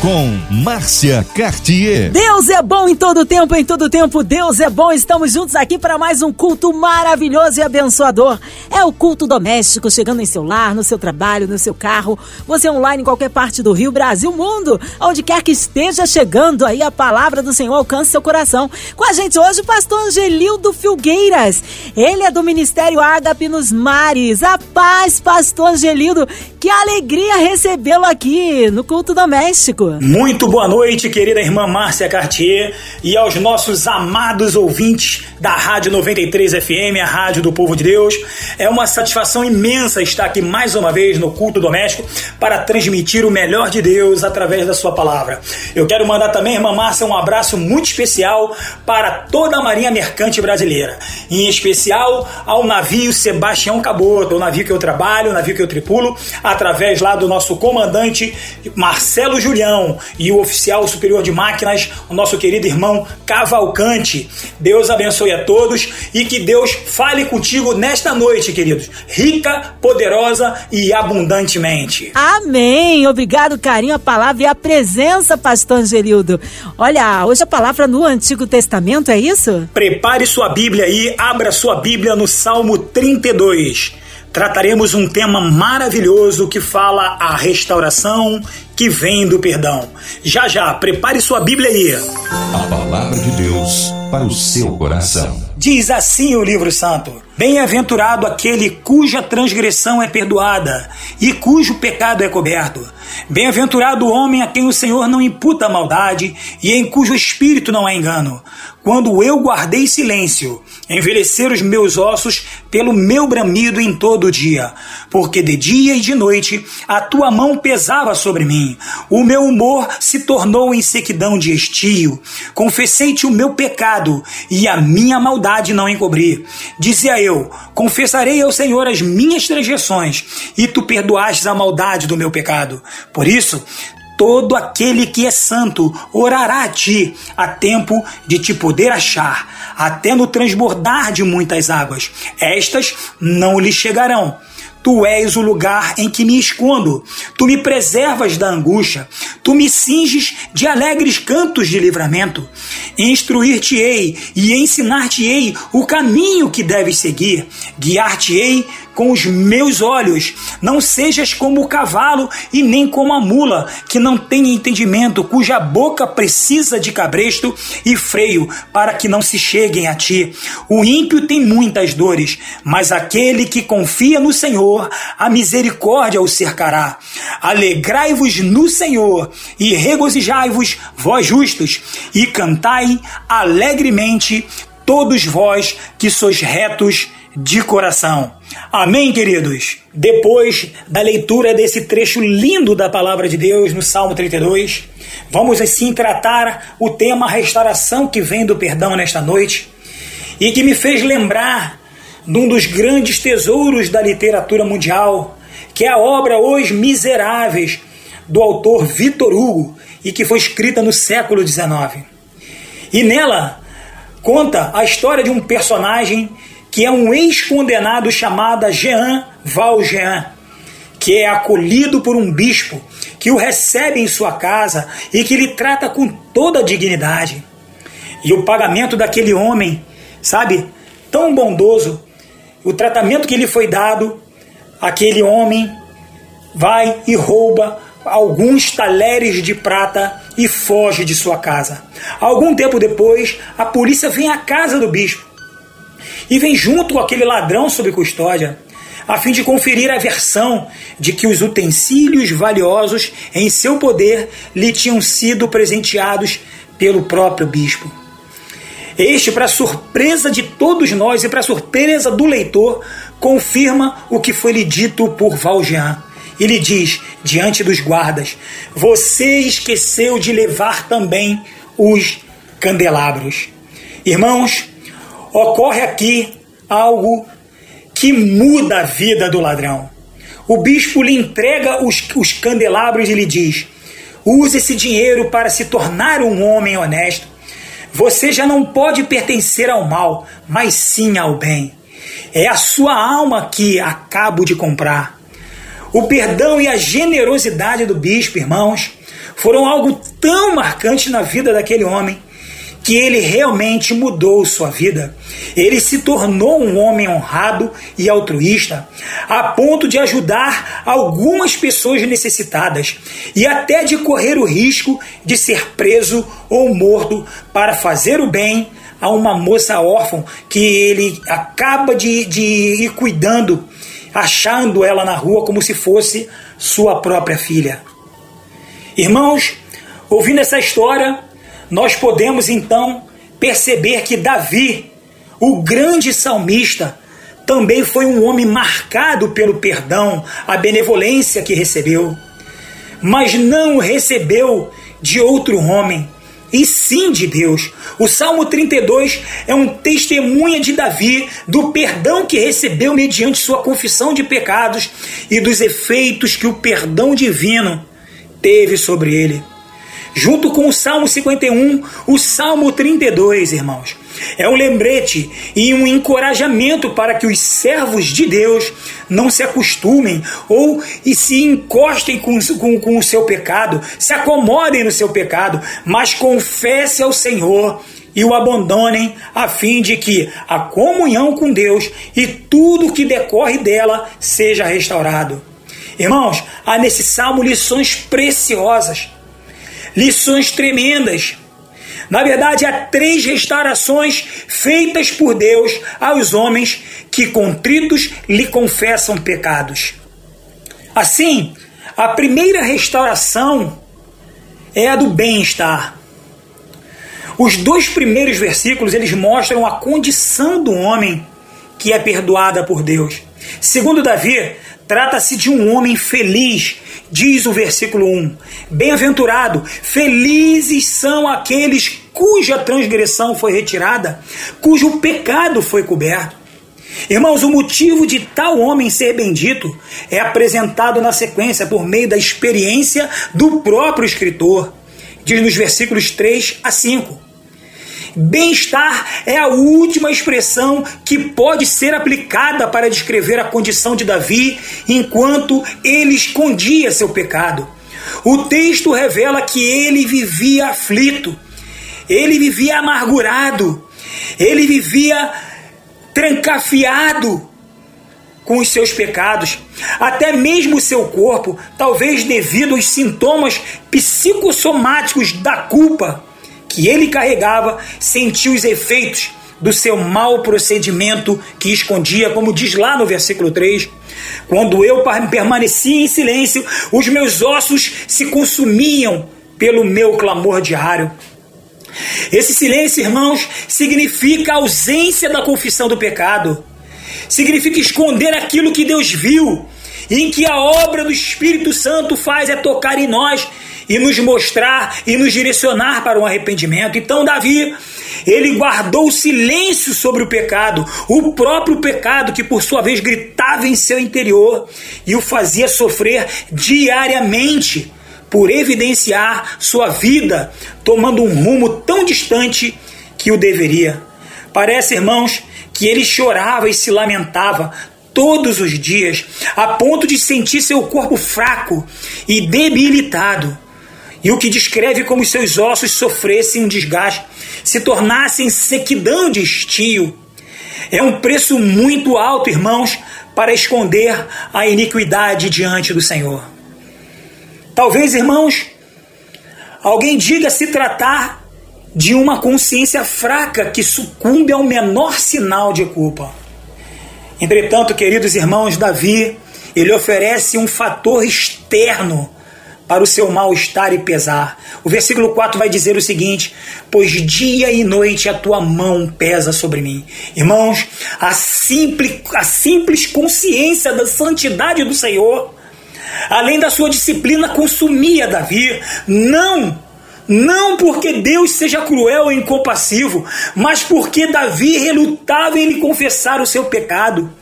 com Márcia Cartier. Deus é bom em todo tempo, em todo tempo Deus é bom. Estamos juntos aqui para mais um culto maravilhoso e abençoador. É o culto doméstico, chegando em seu lar, no seu trabalho, no seu carro. Você online em qualquer parte do Rio, Brasil, mundo, onde quer que esteja chegando aí a palavra do Senhor alcance seu coração. Com a gente hoje o pastor Angelildo Filgueiras. Ele é do Ministério Ágape nos Mares. A paz, pastor Angelildo. Que alegria recebê-lo aqui no culto doméstico. Muito boa noite, querida irmã Márcia Cartier e aos nossos amados ouvintes da Rádio 93 FM, a Rádio do Povo de Deus. É uma satisfação imensa estar aqui mais uma vez no culto doméstico para transmitir o melhor de Deus através da sua palavra. Eu quero mandar também, irmã Márcia, um abraço muito especial para toda a Marinha Mercante Brasileira, em especial ao navio Sebastião Caboto, o navio que eu trabalho, o navio que eu tripulo através lá do nosso comandante Marcelo Julião e o oficial superior de máquinas, o nosso querido irmão Cavalcante. Deus abençoe a todos e que Deus fale contigo nesta noite, queridos, rica, poderosa e abundantemente. Amém. Obrigado, carinho, a palavra e a presença, pastor Angelildo. Olha, hoje a palavra no Antigo Testamento, é isso? Prepare sua Bíblia aí, abra sua Bíblia no Salmo 32 trataremos um tema maravilhoso que fala a restauração que vem do perdão. Já já, prepare sua Bíblia aí. A palavra de Deus para o seu coração. Diz assim o livro santo: Bem-aventurado aquele cuja transgressão é perdoada e cujo pecado é coberto. Bem-aventurado o homem a quem o Senhor não imputa maldade e em cujo espírito não há engano. Quando eu guardei silêncio, envelheceram os meus ossos pelo meu bramido em todo o dia, porque de dia e de noite a tua mão pesava sobre mim. O meu humor se tornou em sequidão de estio. Confessei-te o meu pecado e a minha maldade não encobri. Dizia eu: Confessarei ao Senhor as minhas transgressões, e tu perdoaste a maldade do meu pecado. Por isso, todo aquele que é santo orará a ti, a tempo de te poder achar, até no transbordar de muitas águas. Estas não lhe chegarão. Tu és o lugar em que me escondo. Tu me preservas da angústia. Tu me cinges de alegres cantos de livramento. Instruir-te-ei e ensinar-te-ei o caminho que deves seguir. Guiar-te-ei com os meus olhos. Não sejas como o cavalo e nem como a mula, que não tem entendimento, cuja boca precisa de cabresto e freio, para que não se cheguem a ti. O ímpio tem muitas dores, mas aquele que confia no Senhor, a misericórdia o cercará. Alegrai-vos no Senhor e regozijai-vos, vós justos, e cantai alegremente, todos vós que sois retos de coração. Amém, queridos? Depois da leitura desse trecho lindo da palavra de Deus no Salmo 32, vamos assim tratar o tema restauração que vem do perdão nesta noite e que me fez lembrar de um dos grandes tesouros da literatura mundial, que é a obra Os Miseráveis, do autor Victor Hugo, e que foi escrita no século XIX. E nela conta a história de um personagem que é um ex-condenado chamado Jean Valjean, que é acolhido por um bispo que o recebe em sua casa e que lhe trata com toda a dignidade. E o pagamento daquele homem, sabe, tão bondoso, o tratamento que lhe foi dado, aquele homem vai e rouba alguns talheres de prata e foge de sua casa. Algum tempo depois, a polícia vem à casa do bispo e vem junto aquele ladrão sob custódia, a fim de conferir a versão de que os utensílios valiosos em seu poder lhe tinham sido presenteados pelo próprio bispo. Este, para surpresa de todos nós e para surpresa do leitor, confirma o que foi lhe dito por Valjean. Ele diz, diante dos guardas: Você esqueceu de levar também os candelabros. Irmãos, ocorre aqui algo que muda a vida do ladrão. O bispo lhe entrega os, os candelabros e lhe diz: use esse dinheiro para se tornar um homem honesto. você já não pode pertencer ao mal, mas sim ao bem. É a sua alma que acabo de comprar. O perdão e a generosidade do bispo, irmãos, foram algo tão marcante na vida daquele homem que ele realmente mudou sua vida. Ele se tornou um homem honrado e altruísta, a ponto de ajudar algumas pessoas necessitadas e até de correr o risco de ser preso ou morto para fazer o bem a uma moça órfã que ele acaba de, de ir cuidando, achando ela na rua como se fosse sua própria filha. Irmãos, ouvindo essa história, nós podemos então perceber que Davi, o grande salmista, também foi um homem marcado pelo perdão, a benevolência que recebeu, mas não recebeu de outro homem, e sim de Deus. O Salmo 32 é um testemunha de Davi do perdão que recebeu mediante sua confissão de pecados e dos efeitos que o perdão divino teve sobre ele junto com o Salmo 51, o Salmo 32, irmãos. É um lembrete e um encorajamento para que os servos de Deus não se acostumem ou e se encostem com, com, com o seu pecado, se acomodem no seu pecado, mas confesse ao Senhor e o abandonem, a fim de que a comunhão com Deus e tudo que decorre dela seja restaurado. Irmãos, há nesse salmo lições preciosas lições tremendas. Na verdade, há três restaurações feitas por Deus aos homens que contritos lhe confessam pecados. Assim, a primeira restauração é a do bem-estar. Os dois primeiros versículos eles mostram a condição do homem que é perdoada por Deus. Segundo Davi, trata-se de um homem feliz Diz o versículo 1: Bem-aventurado, felizes são aqueles cuja transgressão foi retirada, cujo pecado foi coberto. Irmãos, o motivo de tal homem ser bendito é apresentado na sequência por meio da experiência do próprio escritor. Diz nos versículos 3 a 5. Bem-estar é a última expressão que pode ser aplicada para descrever a condição de Davi enquanto ele escondia seu pecado. O texto revela que ele vivia aflito, ele vivia amargurado, ele vivia trancafiado com os seus pecados, até mesmo o seu corpo, talvez devido aos sintomas psicossomáticos da culpa, que ele carregava sentiu os efeitos do seu mau procedimento que escondia, como diz lá no versículo 3. Quando eu permanecia em silêncio, os meus ossos se consumiam pelo meu clamor diário. Esse silêncio, irmãos, significa a ausência da confissão do pecado. Significa esconder aquilo que Deus viu, em que a obra do Espírito Santo faz é tocar em nós e nos mostrar e nos direcionar para um arrependimento. Então, Davi, ele guardou o silêncio sobre o pecado, o próprio pecado que por sua vez gritava em seu interior e o fazia sofrer diariamente por evidenciar sua vida tomando um rumo tão distante que o deveria. Parece, irmãos, que ele chorava e se lamentava todos os dias, a ponto de sentir seu corpo fraco e debilitado e o que descreve como seus ossos sofressem um desgaste, se tornassem sequidão de estio. É um preço muito alto, irmãos, para esconder a iniquidade diante do Senhor. Talvez, irmãos, alguém diga se tratar de uma consciência fraca que sucumbe ao menor sinal de culpa. Entretanto, queridos irmãos, Davi, ele oferece um fator externo para o seu mal-estar e pesar. O versículo 4 vai dizer o seguinte: Pois dia e noite a tua mão pesa sobre mim. Irmãos, a simples, a simples consciência da santidade do Senhor, além da sua disciplina, consumia Davi. Não! Não porque Deus seja cruel e incompassivo, mas porque Davi relutava em lhe confessar o seu pecado.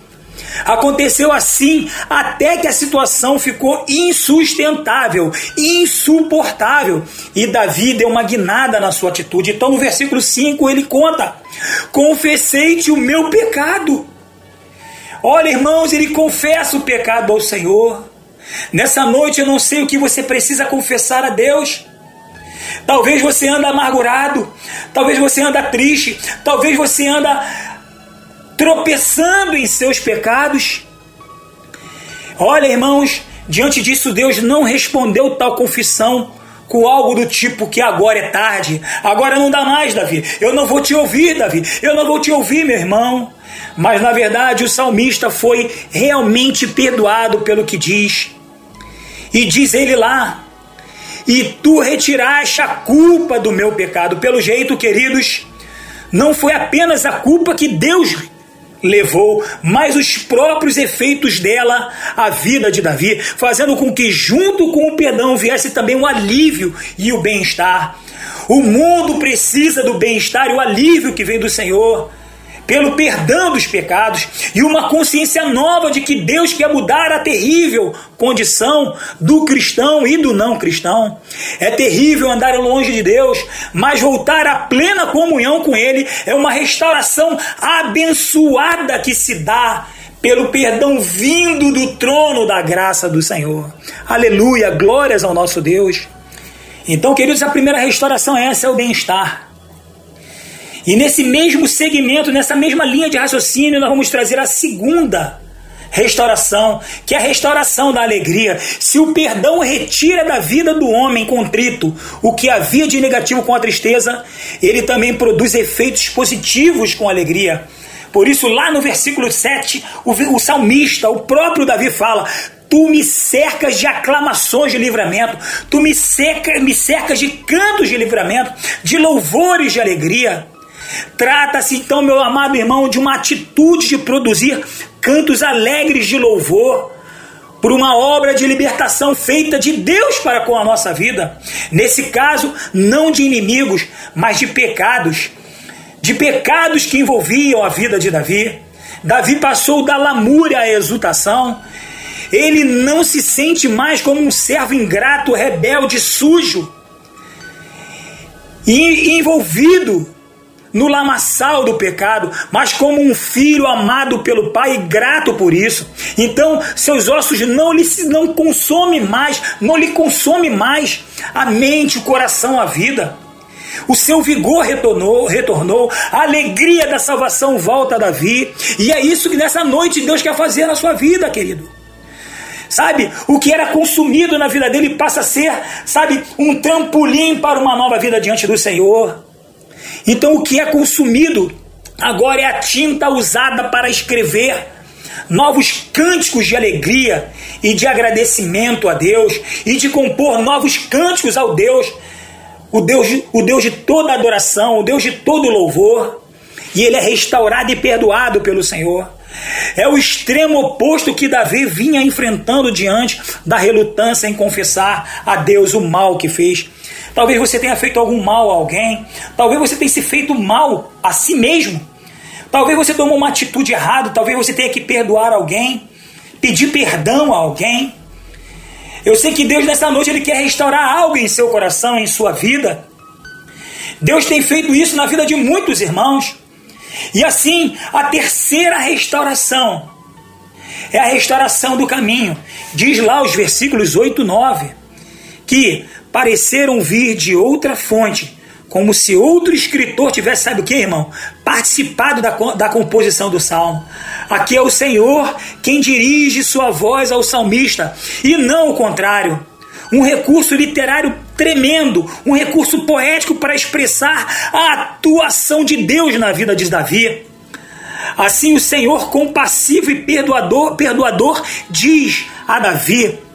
Aconteceu assim até que a situação ficou insustentável, insuportável. E Davi deu uma guinada na sua atitude. Então, no versículo 5, ele conta: Confessei-te o meu pecado. Olha, irmãos, ele confessa o pecado ao Senhor. Nessa noite eu não sei o que você precisa confessar a Deus. Talvez você anda amargurado, talvez você anda triste, talvez você anda tropeçando em seus pecados. Olha, irmãos, diante disso Deus não respondeu tal confissão com algo do tipo que agora é tarde, agora não dá mais, Davi. Eu não vou te ouvir, Davi. Eu não vou te ouvir, meu irmão. Mas na verdade o salmista foi realmente perdoado pelo que diz. E diz ele lá: "E tu retiraste a culpa do meu pecado". Pelo jeito, queridos, não foi apenas a culpa que Deus levou, mas os próprios efeitos dela à vida de Davi, fazendo com que, junto com o perdão, viesse também o alívio e o bem-estar. O mundo precisa do bem-estar e o alívio que vem do Senhor pelo perdão dos pecados e uma consciência nova de que Deus quer mudar a terrível condição do cristão e do não cristão. É terrível andar longe de Deus, mas voltar à plena comunhão com Ele é uma restauração abençoada que se dá pelo perdão vindo do trono da graça do Senhor. Aleluia, glórias ao nosso Deus. Então, queridos, a primeira restauração é essa, é o bem-estar. E nesse mesmo segmento, nessa mesma linha de raciocínio, nós vamos trazer a segunda restauração, que é a restauração da alegria. Se o perdão retira da vida do homem contrito o que havia de negativo com a tristeza, ele também produz efeitos positivos com a alegria. Por isso, lá no versículo 7, o, o salmista, o próprio Davi fala: Tu me cercas de aclamações de livramento, tu me, me cercas de cantos de livramento, de louvores de alegria. Trata-se então, meu amado irmão, de uma atitude de produzir cantos alegres de louvor por uma obra de libertação feita de Deus para com a nossa vida. Nesse caso, não de inimigos, mas de pecados. De pecados que envolviam a vida de Davi. Davi passou da lamúria à exultação. Ele não se sente mais como um servo ingrato, rebelde, sujo e envolvido no lamaçal do pecado, mas como um filho amado pelo Pai e grato por isso. Então, seus ossos não lhe não consome mais, não lhe consome mais a mente, o coração, a vida. O seu vigor retornou, retornou, a alegria da salvação volta a Davi, e é isso que nessa noite Deus quer fazer na sua vida, querido. Sabe, o que era consumido na vida dele passa a ser, sabe, um trampolim para uma nova vida diante do Senhor. Então o que é consumido agora é a tinta usada para escrever novos cânticos de alegria e de agradecimento a Deus e de compor novos cânticos ao Deus, o Deus, o Deus de toda adoração, o Deus de todo louvor. E ele é restaurado e perdoado pelo Senhor. É o extremo oposto que Davi vinha enfrentando diante da relutância em confessar a Deus o mal que fez. Talvez você tenha feito algum mal a alguém. Talvez você tenha se feito mal a si mesmo. Talvez você tomou uma atitude errada. Talvez você tenha que perdoar alguém. Pedir perdão a alguém. Eu sei que Deus nessa noite ele quer restaurar algo em seu coração, em sua vida. Deus tem feito isso na vida de muitos irmãos. E assim, a terceira restauração é a restauração do caminho. Diz lá os versículos 8 e 9 que pareceram vir de outra fonte, como se outro escritor tivesse, sabe o que, irmão? Participado da, da composição do salmo. Aqui é o Senhor quem dirige sua voz ao salmista, e não o contrário. Um recurso literário tremendo, um recurso poético para expressar a atuação de Deus na vida de Davi. Assim, o Senhor, compassivo e perdoador, perdoador diz a Davi: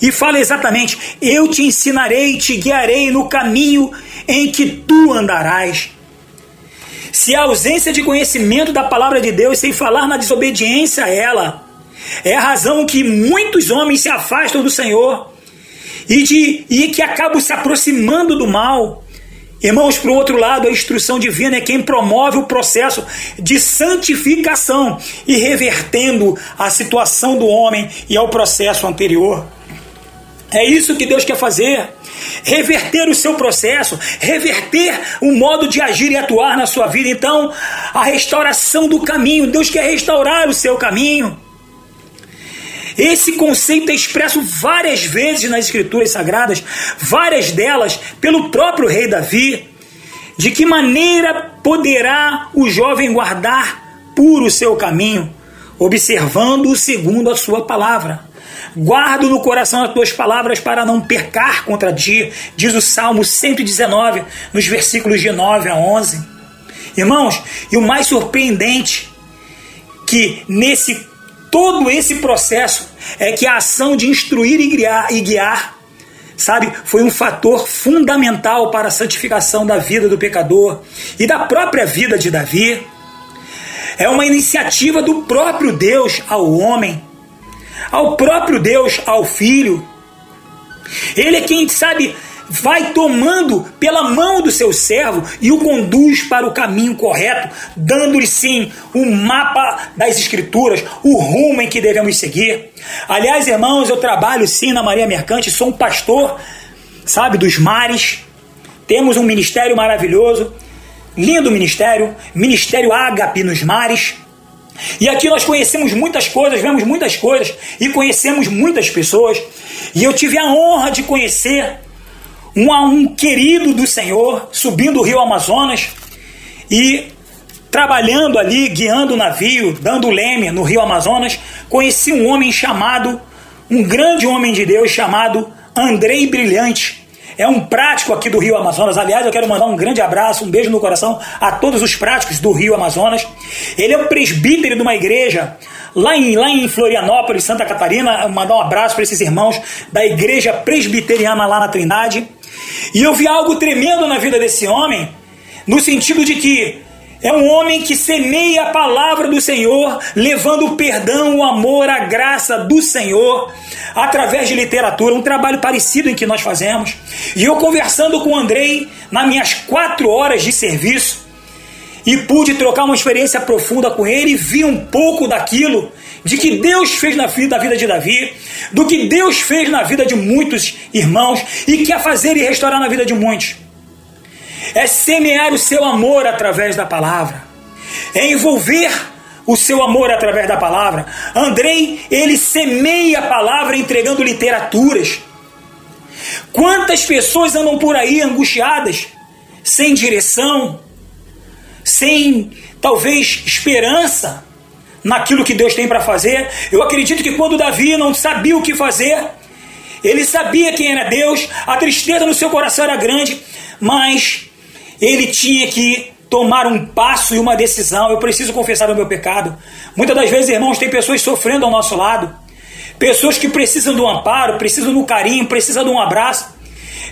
e fala exatamente: Eu te ensinarei te guiarei no caminho em que tu andarás. Se a ausência de conhecimento da palavra de Deus, sem falar na desobediência a ela, é a razão que muitos homens se afastam do Senhor e, de, e que acabam se aproximando do mal, Irmãos, por outro lado, a instrução divina é quem promove o processo de santificação e revertendo a situação do homem e ao processo anterior. É isso que Deus quer fazer. Reverter o seu processo, reverter o modo de agir e atuar na sua vida. Então, a restauração do caminho. Deus quer restaurar o seu caminho. Esse conceito é expresso várias vezes nas Escrituras Sagradas, várias delas pelo próprio rei Davi. De que maneira poderá o jovem guardar puro o seu caminho, observando-o segundo a sua palavra? Guardo no coração as tuas palavras para não percar contra ti, diz o Salmo 119, nos versículos de 9 a 11. Irmãos, e o mais surpreendente que nesse todo esse processo é que a ação de instruir e guiar, e guiar sabe, foi um fator fundamental para a santificação da vida do pecador e da própria vida de Davi. É uma iniciativa do próprio Deus ao homem, ao próprio Deus ao filho. Ele é quem, sabe, vai tomando pela mão do seu servo e o conduz para o caminho correto, dando-lhe sim o mapa das escrituras, o rumo em que devemos seguir. Aliás, irmãos, eu trabalho sim na Maria Mercante, sou um pastor, sabe, dos mares. Temos um ministério maravilhoso, lindo ministério, Ministério Ágape nos mares. E aqui nós conhecemos muitas coisas, vemos muitas coisas e conhecemos muitas pessoas. E eu tive a honra de conhecer um, um querido do Senhor subindo o rio Amazonas e trabalhando ali, guiando o navio, dando leme no rio Amazonas. Conheci um homem chamado, um grande homem de Deus chamado Andrei Brilhante é um prático aqui do Rio Amazonas. Aliás, eu quero mandar um grande abraço, um beijo no coração a todos os práticos do Rio Amazonas. Ele é o presbítero de uma igreja lá em, lá em Florianópolis, Santa Catarina. Mandar um abraço para esses irmãos da igreja presbiteriana lá na Trindade. E eu vi algo tremendo na vida desse homem, no sentido de que é um homem que semeia a palavra do Senhor, levando o perdão, o amor, a graça do Senhor através de literatura, um trabalho parecido em que nós fazemos. E eu conversando com o Andrei nas minhas quatro horas de serviço, e pude trocar uma experiência profunda com ele e vi um pouco daquilo de que Deus fez na vida, da vida de Davi, do que Deus fez na vida de muitos irmãos e quer fazer e restaurar na vida de muitos é semear o seu amor através da palavra, é envolver o seu amor através da palavra. Andrei, ele semeia a palavra entregando literaturas. Quantas pessoas andam por aí angustiadas, sem direção, sem talvez esperança naquilo que Deus tem para fazer? Eu acredito que quando Davi não sabia o que fazer, ele sabia quem era Deus, a tristeza no seu coração era grande, mas ele tinha que tomar um passo e uma decisão. Eu preciso confessar o meu pecado. Muitas das vezes, irmãos, tem pessoas sofrendo ao nosso lado. Pessoas que precisam do amparo, precisam do carinho, precisam de um abraço.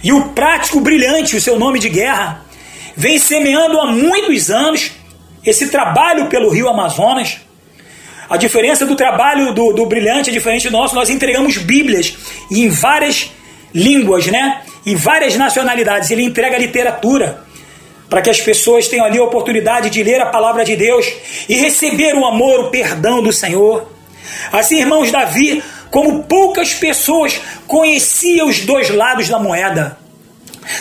E o prático brilhante, o seu nome de guerra, vem semeando há muitos anos esse trabalho pelo Rio Amazonas. A diferença do trabalho do, do brilhante é diferente do nosso. Nós entregamos Bíblias em várias línguas, né? Em várias nacionalidades. Ele entrega literatura para que as pessoas tenham ali a oportunidade de ler a palavra de Deus e receber o amor, o perdão do Senhor. Assim, irmãos, Davi, como poucas pessoas, conhecia os dois lados da moeda.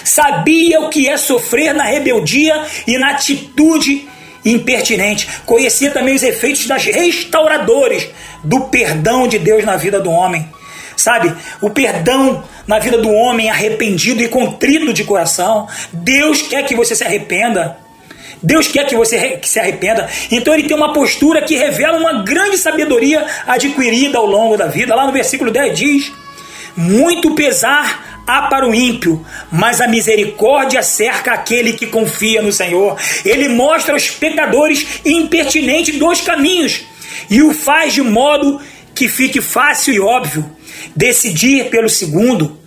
Sabia o que é sofrer na rebeldia e na atitude impertinente. Conhecia também os efeitos das restauradores do perdão de Deus na vida do homem. Sabe, o perdão na vida do homem arrependido e contrito de coração. Deus quer que você se arrependa. Deus quer que você se arrependa. Então ele tem uma postura que revela uma grande sabedoria adquirida ao longo da vida. Lá no versículo 10 diz: Muito pesar há para o ímpio, mas a misericórdia cerca aquele que confia no Senhor. Ele mostra aos pecadores impertinentes dois caminhos e o faz de modo que fique fácil e óbvio decidir pelo segundo,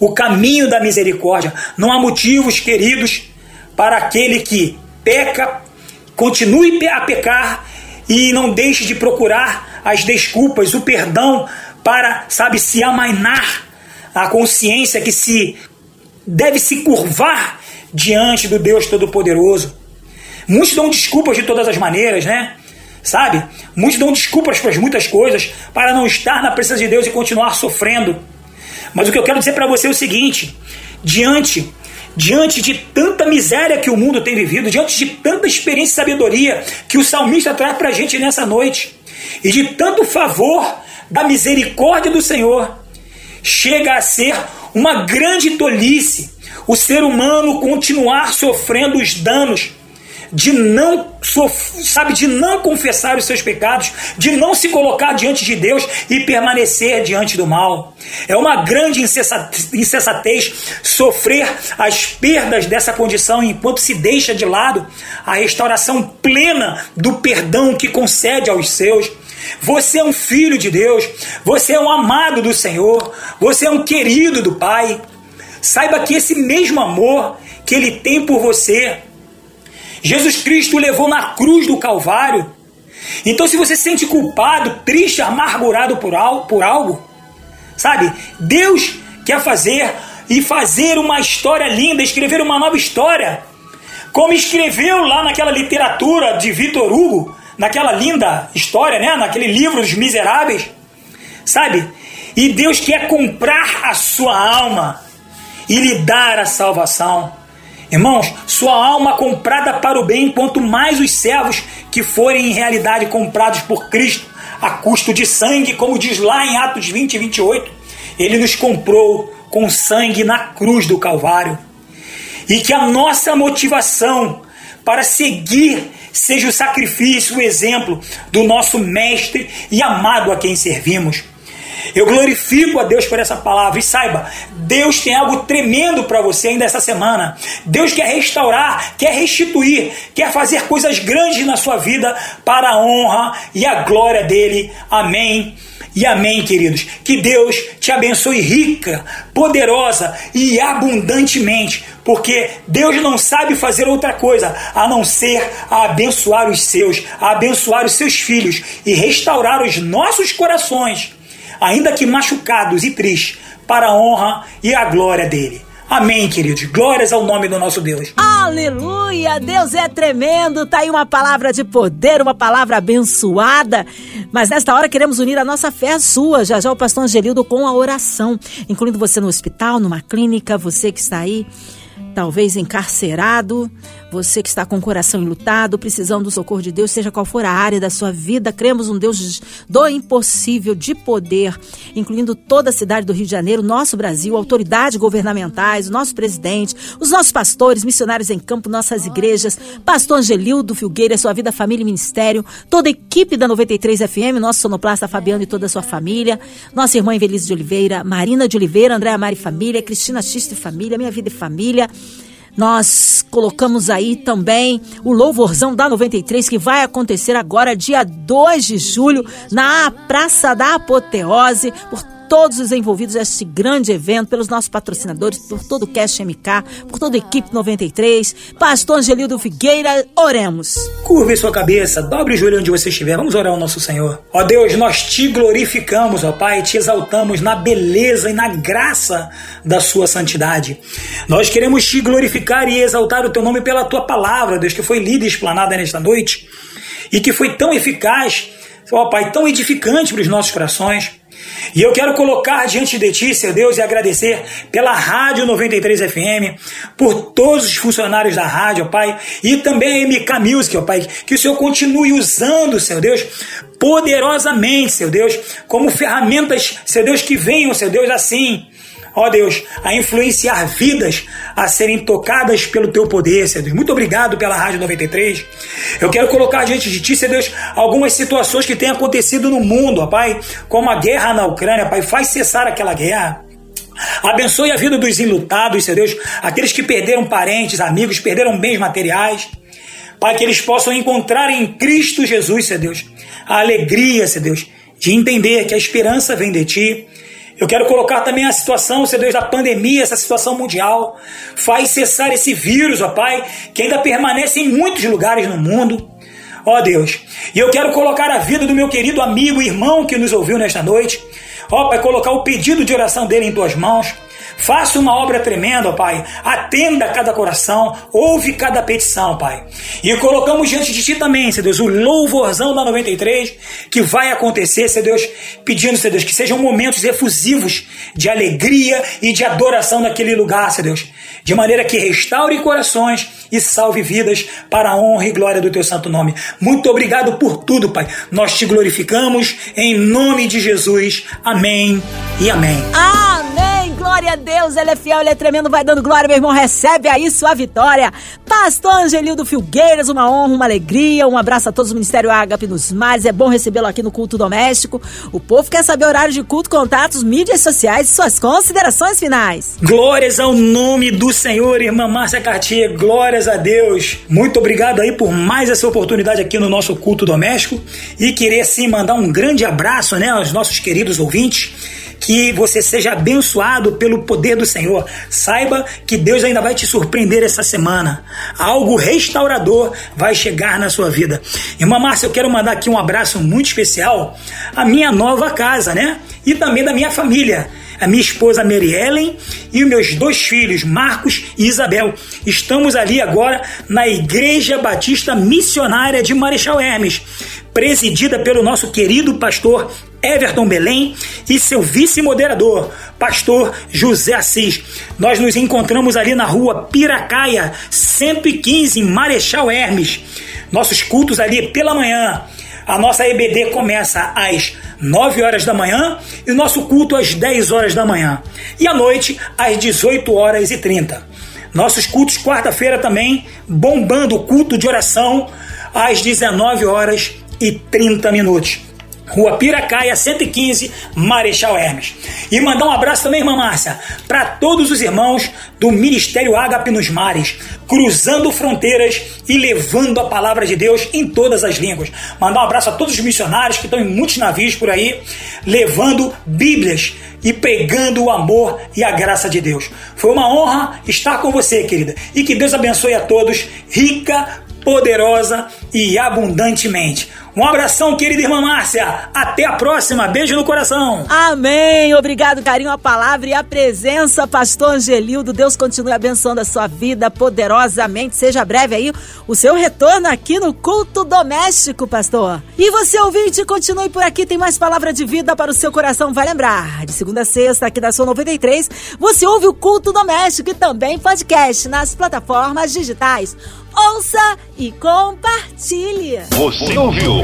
o caminho da misericórdia. Não há motivos, queridos, para aquele que peca, continue a pecar e não deixe de procurar as desculpas, o perdão para, sabe, se amainar a consciência que se deve se curvar diante do Deus Todo-Poderoso. Muitos dão desculpas de todas as maneiras, né? Sabe? Muitos dão desculpas para muitas coisas para não estar na presença de Deus e continuar sofrendo. Mas o que eu quero dizer para você é o seguinte: diante diante de tanta miséria que o mundo tem vivido, diante de tanta experiência e sabedoria que o salmista traz para a gente nessa noite, e de tanto favor da misericórdia do Senhor, chega a ser uma grande tolice o ser humano continuar sofrendo os danos de não sabe de não confessar os seus pecados, de não se colocar diante de Deus e permanecer diante do mal. É uma grande insensatez sofrer as perdas dessa condição enquanto se deixa de lado a restauração plena do perdão que concede aos seus. Você é um filho de Deus, você é um amado do Senhor, você é um querido do Pai. Saiba que esse mesmo amor que ele tem por você Jesus Cristo levou na cruz do Calvário. Então, se você se sente culpado, triste, amargurado por algo, por algo, sabe? Deus quer fazer e fazer uma história linda, escrever uma nova história. Como escreveu lá naquela literatura de Vitor Hugo, naquela linda história, né? Naquele livro dos Miseráveis, sabe? E Deus quer comprar a sua alma e lhe dar a salvação. Irmãos, sua alma comprada para o bem, quanto mais os servos que forem em realidade comprados por Cristo a custo de sangue, como diz lá em Atos 20 e 28, ele nos comprou com sangue na cruz do Calvário. E que a nossa motivação para seguir seja o sacrifício, o exemplo do nosso mestre e amado a quem servimos. Eu glorifico a Deus por essa palavra e saiba, Deus tem algo tremendo para você ainda essa semana. Deus quer restaurar, quer restituir, quer fazer coisas grandes na sua vida para a honra e a glória dele. Amém. E amém, queridos. Que Deus te abençoe rica, poderosa e abundantemente, porque Deus não sabe fazer outra coisa a não ser a abençoar os seus, a abençoar os seus filhos e restaurar os nossos corações ainda que machucados e tristes, para a honra e a glória dele. Amém, queridos. Glórias ao nome do nosso Deus. Aleluia! Deus é tremendo. Tá aí uma palavra de poder, uma palavra abençoada. Mas nesta hora queremos unir a nossa fé à sua. Já já o pastor Angelildo com a oração, incluindo você no hospital, numa clínica, você que está aí talvez encarcerado, você que está com o coração enlutado, precisando do socorro de Deus, seja qual for a área da sua vida, cremos um Deus do impossível, de poder, incluindo toda a cidade do Rio de Janeiro, nosso Brasil, autoridades governamentais, nosso presidente, os nossos pastores, missionários em campo, nossas igrejas, pastor Angelildo Filgueira, sua vida, família e ministério, toda a equipe da 93 FM, nosso sonoplasta Fabiano e toda a sua família, nossa irmã Evelise de Oliveira, Marina de Oliveira, Andréa Mari Família, Cristina Xiste Família, Minha Vida e Família, nós colocamos aí também o louvorzão da 93 que vai acontecer agora, dia 2 de julho, na Praça da Apoteose, por todos os envolvidos neste grande evento, pelos nossos patrocinadores, por todo o Cash MK, por toda a equipe 93. Pastor Angelildo Figueira, oremos. Curve sua cabeça, dobre o joelho onde você estiver. Vamos orar ao nosso Senhor. Ó Deus, nós te glorificamos, ó Pai, te exaltamos na beleza e na graça da sua santidade. Nós queremos te glorificar e exaltar o teu nome pela tua palavra, Deus, que foi lida e explanada nesta noite e que foi tão eficaz, ó Pai, tão edificante para os nossos corações. E eu quero colocar diante de Ti, Senhor Deus, e agradecer pela Rádio 93 FM, por todos os funcionários da rádio, ó Pai, e também a MK Music, ó Pai, que o Senhor continue usando, Senhor Deus, poderosamente, Senhor Deus, como ferramentas, Senhor Deus, que venham, Senhor Deus, assim, ó Deus, a influenciar vidas a serem tocadas pelo teu poder, Senhor Deus. Muito obrigado pela Rádio 93. Eu quero colocar diante de ti, Senhor Deus, algumas situações que têm acontecido no mundo, ó Pai, como a guerra na Ucrânia, Pai, faz cessar aquela guerra. Abençoe a vida dos enlutados, Senhor Deus, aqueles que perderam parentes, amigos, perderam bens materiais. Pai, que eles possam encontrar em Cristo Jesus, Senhor Deus, a alegria, Senhor Deus, de entender que a esperança vem de Ti eu quero colocar também a situação, Senhor Deus, da pandemia, essa situação mundial. Faz cessar esse vírus, ó Pai, que ainda permanece em muitos lugares no mundo. Ó Deus, e eu quero colocar a vida do meu querido amigo irmão que nos ouviu nesta noite. Ó Pai, colocar o pedido de oração dele em tuas mãos. Faça uma obra tremenda, Pai. Atenda cada coração, ouve cada petição, Pai. E colocamos diante de Ti também, Senhor Deus, o louvorzão da 93 que vai acontecer, Senhor Deus, pedindo, Senhor Deus, que sejam momentos efusivos de alegria e de adoração naquele lugar, Senhor Deus. De maneira que restaure corações e salve vidas para a honra e glória do Teu santo nome. Muito obrigado por tudo, Pai. Nós te glorificamos em nome de Jesus. Amém e amém. Amém. Glória a Deus, ele é fiel, ele é tremendo, vai dando glória, meu irmão, recebe aí sua vitória. Pastor Angelildo Filgueiras, uma honra, uma alegria, um abraço a todos do Ministério Ágape nos Mares, é bom recebê-lo aqui no Culto Doméstico. O povo quer saber horário de culto, contatos, mídias sociais e suas considerações finais. Glórias ao nome do Senhor, irmã Márcia Cartier, glórias a Deus. Muito obrigado aí por mais essa oportunidade aqui no nosso Culto Doméstico e querer sim mandar um grande abraço, né, aos nossos queridos ouvintes que você seja abençoado pelo poder do Senhor. Saiba que Deus ainda vai te surpreender essa semana. Algo restaurador vai chegar na sua vida. Irmã Márcia, eu quero mandar aqui um abraço muito especial à minha nova casa, né? E também da minha família a minha esposa Mary Ellen e os meus dois filhos, Marcos e Isabel. Estamos ali agora na Igreja Batista Missionária de Marechal Hermes, presidida pelo nosso querido pastor Everton Belém e seu vice-moderador, pastor José Assis. Nós nos encontramos ali na rua Piracaia, 115, em Marechal Hermes. Nossos cultos ali pela manhã. A nossa EBD começa às 9 horas da manhã e o nosso culto às 10 horas da manhã. E à noite às 18 horas e 30. Nossos cultos quarta-feira também bombando o culto de oração às 19 horas e 30 minutos. Rua Piracaia, 115, Marechal Hermes. E mandar um abraço também, irmã Márcia, para todos os irmãos do Ministério Ágape nos Mares, cruzando fronteiras e levando a palavra de Deus em todas as línguas. Mandar um abraço a todos os missionários que estão em muitos navios por aí, levando Bíblias e pregando o amor e a graça de Deus. Foi uma honra estar com você, querida. E que Deus abençoe a todos, rica, poderosa e abundantemente. Um abração, querida irmã Márcia. Até a próxima. Beijo no coração. Amém. Obrigado, carinho, a palavra e a presença, pastor Angelildo. Deus continue abençoando a sua vida poderosamente. Seja breve aí o seu retorno aqui no culto doméstico, pastor. E você, ouvinte, continue por aqui. Tem mais palavra de vida para o seu coração. Vai lembrar, de segunda a sexta, aqui da sua 93, você ouve o culto doméstico e também podcast nas plataformas digitais ouça e compartilhe. Você ouviu?